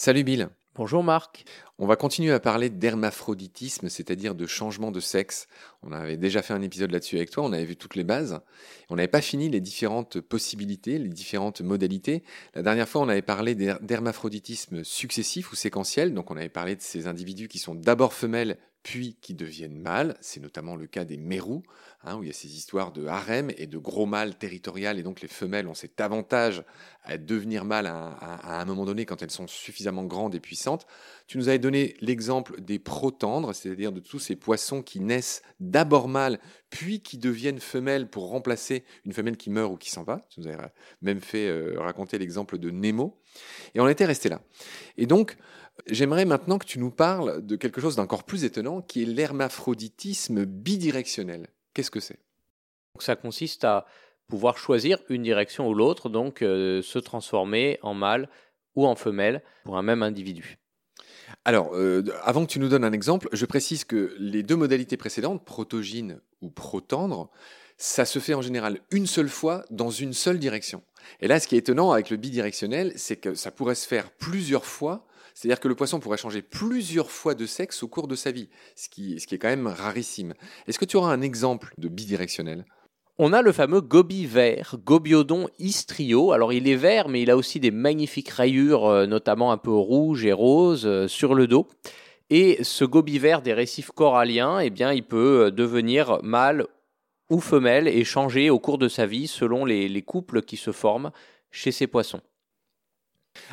Salut Bill. Bonjour Marc. On va continuer à parler d'hermaphroditisme, c'est-à-dire de changement de sexe. On avait déjà fait un épisode là-dessus avec toi, on avait vu toutes les bases. On n'avait pas fini les différentes possibilités, les différentes modalités. La dernière fois, on avait parlé d'hermaphroditisme successif ou séquentiel, donc on avait parlé de ces individus qui sont d'abord femelles puis qui deviennent mâles. C'est notamment le cas des mérous, hein, où il y a ces histoires de harem et de gros mâles territorial, et donc les femelles ont cet avantage à devenir mâles à, un moment donné quand elles sont suffisamment grandes et puissantes. Tu nous avais donné l'exemple des protandres, c'est-à-dire de tous ces poissons qui naissent d'abord mâles, puis qui deviennent femelles pour remplacer une femelle qui meurt ou qui s'en va. Tu nous avais même fait euh, raconter l'exemple de Nemo. Et on était resté là. Et donc, J'aimerais maintenant que tu nous parles de quelque chose d'encore plus étonnant, qui est l'hermaphroditisme bidirectionnel. Qu'est-ce que c'est? Ça consiste à pouvoir choisir une direction ou l'autre, donc euh, se transformer en mâle ou en femelle pour un même individu. Alors, euh, avant que tu nous donnes un exemple, je précise que les deux modalités précédentes, protogyne ou protendre, ça se fait en général une seule fois dans une seule direction. Et là, ce qui est étonnant avec le bidirectionnel, c'est que ça pourrait se faire plusieurs fois c'est-à-dire que le poisson pourrait changer plusieurs fois de sexe au cours de sa vie, ce qui, est quand même rarissime. Est-ce que tu auras un exemple de bidirectionnel? On a le fameux gobi vert, Gobiodon istrio. Alors il est vert, mais il a aussi des magnifiques rayures, euh, notamment un peu rouges et roses, euh, sur le dos. Et ce gobi vert des récifs coralliens, eh bien, il peut euh, devenir mâle ou femelle et changer au cours de sa vie selon les couples qui se forment chez ces poissons.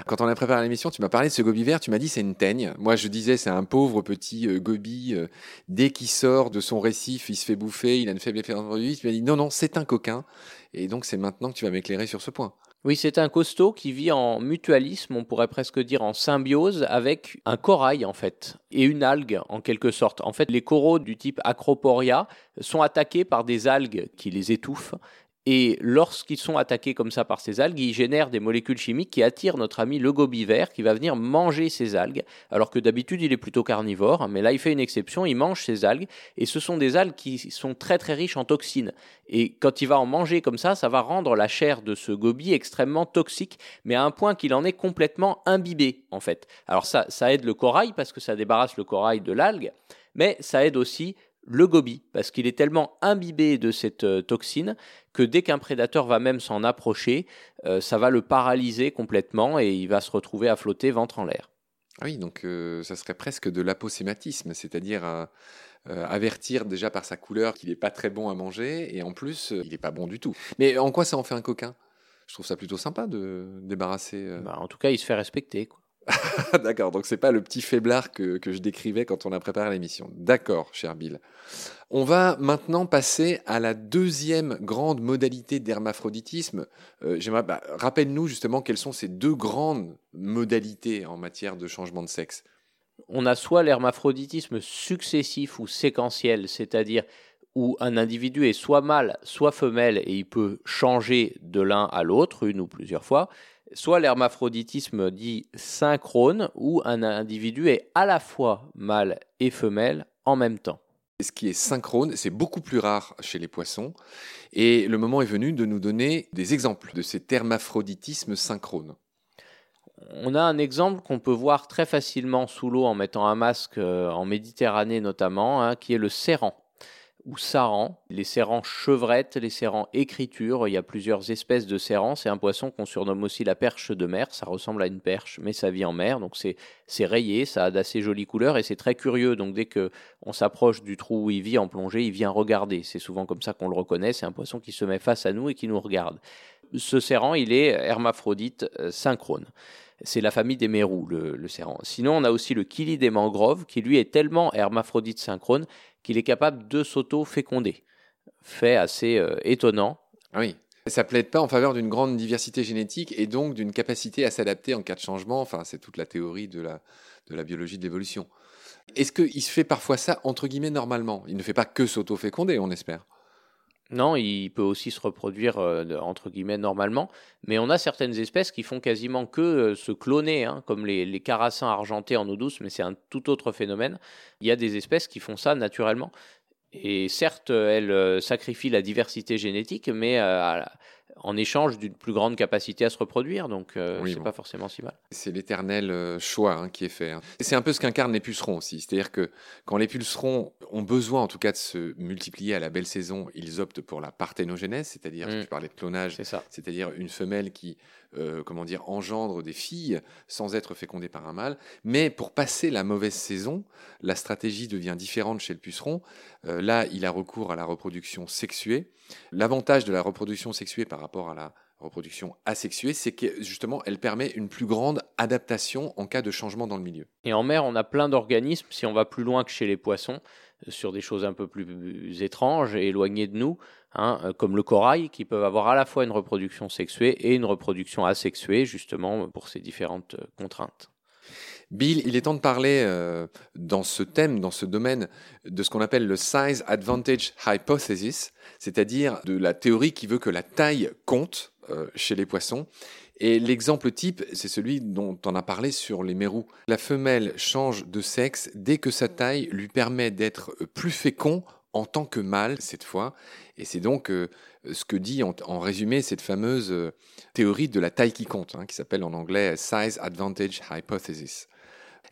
Quand on a préparé l'émission, tu m'as parlé de ce gobi vert, tu m'as dit c'est une teigne. Moi, je disais c'est un pauvre petit euh, gobi. Euh, dès qu'il sort de son récif, il se fait bouffer, il a une faible effet. Tu m'as dit non, non, c'est un coquin. Et donc, c'est maintenant que tu vas m'éclairer sur ce point. Oui, c'est un costaud qui vit en mutualisme, on pourrait presque dire en symbiose, avec un corail en fait, et une algue en quelque sorte. En fait, les coraux du type Acroporia sont attaqués par des algues qui les étouffent, et lorsqu'ils sont attaqués comme ça par ces algues, ils génèrent des molécules chimiques qui attirent notre ami le gobivert qui va venir manger ces algues, alors que d'habitude il est plutôt carnivore, hein, mais là il fait une exception, il mange ces algues, et ce sont des algues qui sont très très riches en toxines. Et quand il va en manger comme ça, ça va rendre la chair de ce gobi extrêmement toxique, mais à un point qu'il en est complètement imbibé en fait. Alors ça, ça aide le corail parce que ça débarrasse le corail de l'algue, mais ça aide aussi le gobi, parce qu'il est tellement imbibé de cette euh, toxine que dès qu'un prédateur va même s'en approcher, euh, ça va le paralyser complètement et il va se retrouver à flotter ventre en l'air. Ah oui, donc euh, ça serait presque de l'aposématisme, c'est-à-dire avertir déjà par sa couleur qu'il n'est pas très bon à manger et en plus il n'est pas bon du tout. Mais en quoi ça en fait un coquin? Je trouve ça plutôt sympa de débarrasser. Bah, en tout cas, il se fait respecter. Quoi. D'accord, donc c'est pas le petit faiblard que, je décrivais quand on a préparé l'émission. D'accord, cher Bill. On va maintenant passer à la deuxième grande modalité d'hermaphroditisme. Euh, bah, rappelle-nous justement quelles sont ces deux grandes modalités en matière de changement de sexe. On a soit l'hermaphroditisme successif ou séquentiel, c'est-à-dire où un individu est soit mâle, soit femelle, et il peut changer de l'un à l'autre, une ou plusieurs fois soit l'hermaphroditisme dit synchrone, où un individu est à la fois mâle et femelle en même temps. Ce qui est synchrone, c'est beaucoup plus rare chez les poissons, et le moment est venu de nous donner des exemples de cet hermaphroditisme synchrone. On a un exemple qu'on peut voir très facilement sous l'eau en mettant un masque euh, en Méditerranée notamment, hein, qui est le serrant ou saran, les serrans chevrettes, les serrans écriture, il y a plusieurs espèces de serrans, c'est un poisson qu'on surnomme aussi la perche de mer, ça ressemble à une perche mais ça vit en mer, donc c'est rayé, ça a d'assez jolies couleurs et c'est très curieux, donc dès que on s'approche du trou où il vit en plongée, il vient regarder, c'est souvent comme ça qu'on le reconnaît, c'est un poisson qui se met face à nous et qui nous regarde. Ce serrant, il est hermaphrodite euh, synchrone c'est la famille des mérous, le, le. Sinon, on a aussi le kili des mangroves, qui lui est tellement hermaphrodite synchrone qu'il est capable de s'auto-féconder. Fait assez euh, étonnant. Ah oui. Ça plaide pas en faveur d'une grande diversité génétique et donc d'une capacité à s'adapter en cas de changement. Enfin, c'est toute la théorie de la, de la biologie de l'évolution. Est-ce qu'il se fait parfois ça entre guillemets normalement? Il ne fait pas que s'auto-féconder, on espère. Non, il peut aussi se reproduire euh, entre guillemets normalement, mais on a certaines espèces qui font quasiment que euh, se cloner, hein, comme les, les, carassins argentés en eau douce, mais c'est un tout autre phénomène. Il y a des espèces qui font ça naturellement. Et certes, elle sacrifie la diversité génétique, mais en échange d'une plus grande capacité à se reproduire. Donc, euh, c'est pas forcément si mal. C'est l'éternel euh, choix hein, qui est fait. Hein. C'est un peu ce qu'incarnent les pucerons aussi. C'est-à-dire que quand les pucerons ont besoin, en tout cas, de se multiplier à la belle saison, ils optent pour la parthénogénèse, c'est-à-dire, mm. tu parlais de clonage, c'est-à-dire une femelle qui euh, comment dire, engendre des filles sans être fécondée par un mâle. Mais pour passer la mauvaise saison, la stratégie devient différente chez le puceron. Euh, là, il a recours à la reproduction sexuée. L'avantage de la reproduction sexuée par rapport à la reproduction asexuée, c'est que justement, elle permet une plus grande adaptation en cas de changement dans le milieu. Et en mer, on a plein d'organismes, si on va plus loin que chez les poissons, sur des choses un peu plus étranges et éloignées de nous, hein, euh, comme le corail, qui peuvent avoir à la fois une reproduction sexuée et une reproduction asexuée, justement pour ces différentes euh, contraintes. Bill, il est temps de parler euh, dans ce thème, dans ce domaine, de ce qu'on appelle le Size Advantage Hypothesis, c'est-à-dire de la théorie qui veut que la taille compte chez les poissons. Et l'exemple type, c'est celui dont on a parlé sur les mérous. La femelle change de sexe dès que sa taille lui permet d'être plus fécond en tant que mâle cette fois. Et c'est donc euh, ce que dit en, résumé cette fameuse euh, théorie de la taille qui compte, hein, qui s'appelle en anglais Size Advantage Hypothesis.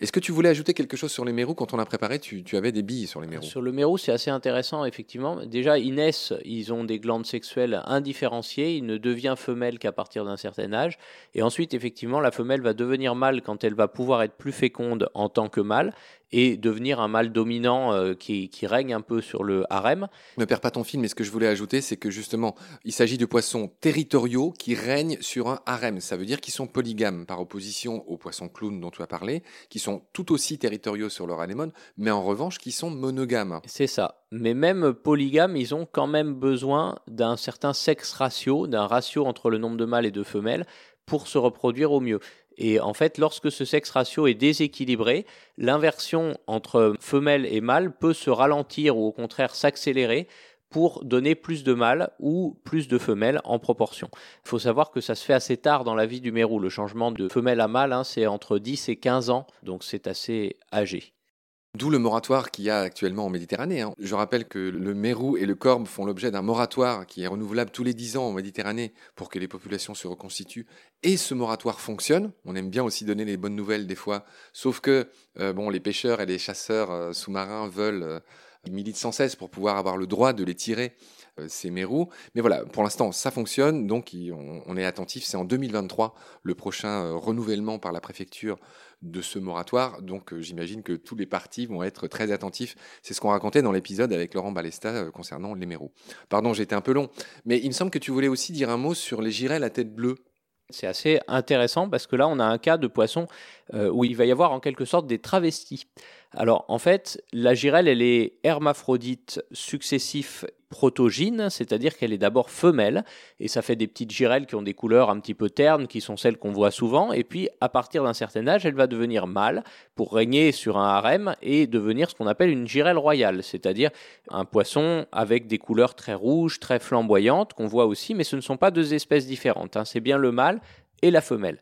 Est-ce que tu voulais ajouter quelque chose sur les mérous Quand on a préparé, tu, avais des billes sur les mérous. Sur le mérou, c'est assez intéressant, effectivement. Déjà, ils naissent, ils ont des glandes sexuelles indifférenciées. Il ne devient femelle qu'à partir d'un certain âge. Et ensuite, effectivement, la femelle va devenir mâle quand elle va pouvoir être plus féconde en tant que mâle et devenir un mâle dominant euh, qui, règne un peu sur le harem. Ne perds pas ton film, mais ce que je voulais ajouter, c'est que justement, il s'agit de poissons territoriaux qui règnent sur un harem. Ça veut dire qu'ils sont polygames, par opposition aux poissons clowns dont tu as parlé, qui sont tout aussi territoriaux sur leur anémone, mais en revanche qui sont monogames. C'est ça. Mais même polygames, ils ont quand même besoin d'un certain sexe ratio, d'un ratio entre le nombre de mâles et de femelles, pour se reproduire au mieux. Et en fait, lorsque ce sexe ratio est déséquilibré, l'inversion entre femelle et mâle peut se ralentir ou au contraire s'accélérer pour donner plus de mâles ou plus de femelles en proportion. Il faut savoir que ça se fait assez tard dans la vie du mérou. Le changement de femelle à mâle, hein, c'est entre 10 et 15 ans, donc c'est assez âgé. D'où le moratoire qu'il y a actuellement en Méditerranée. Hein. Je rappelle que le mérou et le corbe font l'objet d'un moratoire qui est renouvelable tous les 10 ans en Méditerranée pour que les populations se reconstituent. Et ce moratoire fonctionne. On aime bien aussi donner les bonnes nouvelles des fois. Sauf que euh, bon, les pêcheurs et les chasseurs euh, sous-marins veulent euh, militent sans cesse pour pouvoir avoir le droit de les tirer ces mérous. Mais voilà, pour l'instant, ça fonctionne, donc on, est attentif. C'est en 2023 le prochain renouvellement par la préfecture de ce moratoire. Donc euh, j'imagine que tous les partis vont être très attentifs. C'est ce qu'on racontait dans l'épisode avec Laurent Balesta euh, concernant les mérous. Pardon, été un peu long, mais il me semble que tu voulais aussi dire un mot sur les girelles à tête bleue. C'est assez intéressant parce que là, on a un cas de poisson euh, où il va y avoir en quelque sorte des travestis. Alors, en fait, la girelle, elle est hermaphrodite successif protogyne, c'est-à-dire qu'elle est d'abord femelle, et ça fait des petites girelles qui ont des couleurs un petit peu ternes, qui sont celles qu'on voit souvent, et puis à partir d'un certain âge, elle va devenir mâle pour régner sur un harem et devenir ce qu'on appelle une girelle royale, c'est-à-dire un poisson avec des couleurs très rouges, très flamboyantes, qu'on voit aussi, mais ce ne sont pas deux espèces différentes, hein. c'est bien le mâle et la femelle.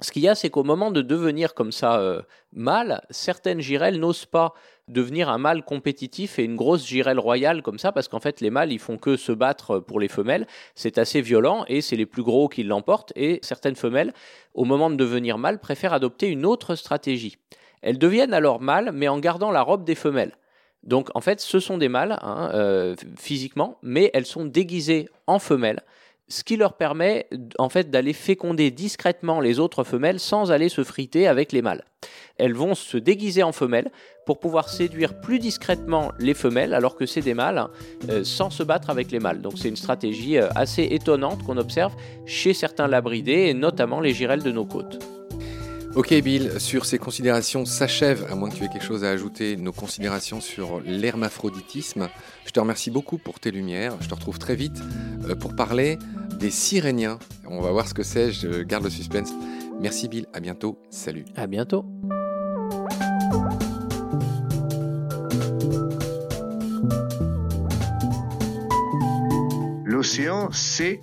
Ce qu'il y a, c'est qu'au moment de devenir comme ça euh, mâle, certaines girelles n'osent pas devenir un mâle compétitif et une grosse girelle royale comme ça, parce qu'en fait, les mâles, ils font que se battre pour les femelles. C'est assez violent et c'est les plus gros qui l'emportent. Et certaines femelles, au moment de devenir mâles, préfèrent adopter une autre stratégie. Elles deviennent alors mâles, mais en gardant la robe des femelles. Donc en fait, ce sont des mâles hein, euh, physiquement, mais elles sont déguisées en femelles ce qui leur permet en fait d'aller féconder discrètement les autres femelles sans aller se friter avec les mâles. Elles vont se déguiser en femelles pour pouvoir séduire plus discrètement les femelles alors que c'est des mâles euh, sans se battre avec les mâles. Donc c'est une stratégie euh, assez étonnante qu'on observe chez certains labridés et notamment les girelles de nos côtes. Ok Bill, sur ces considérations s'achève, à moins que tu aies quelque chose à ajouter, nos considérations sur l'hermaphroditisme. Je te remercie beaucoup pour tes lumières. Je te retrouve très vite euh, pour parler des Siréniens. On va voir ce que c'est, je garde le suspense. Merci Bill, à bientôt, salut. À bientôt. L'océan, c'est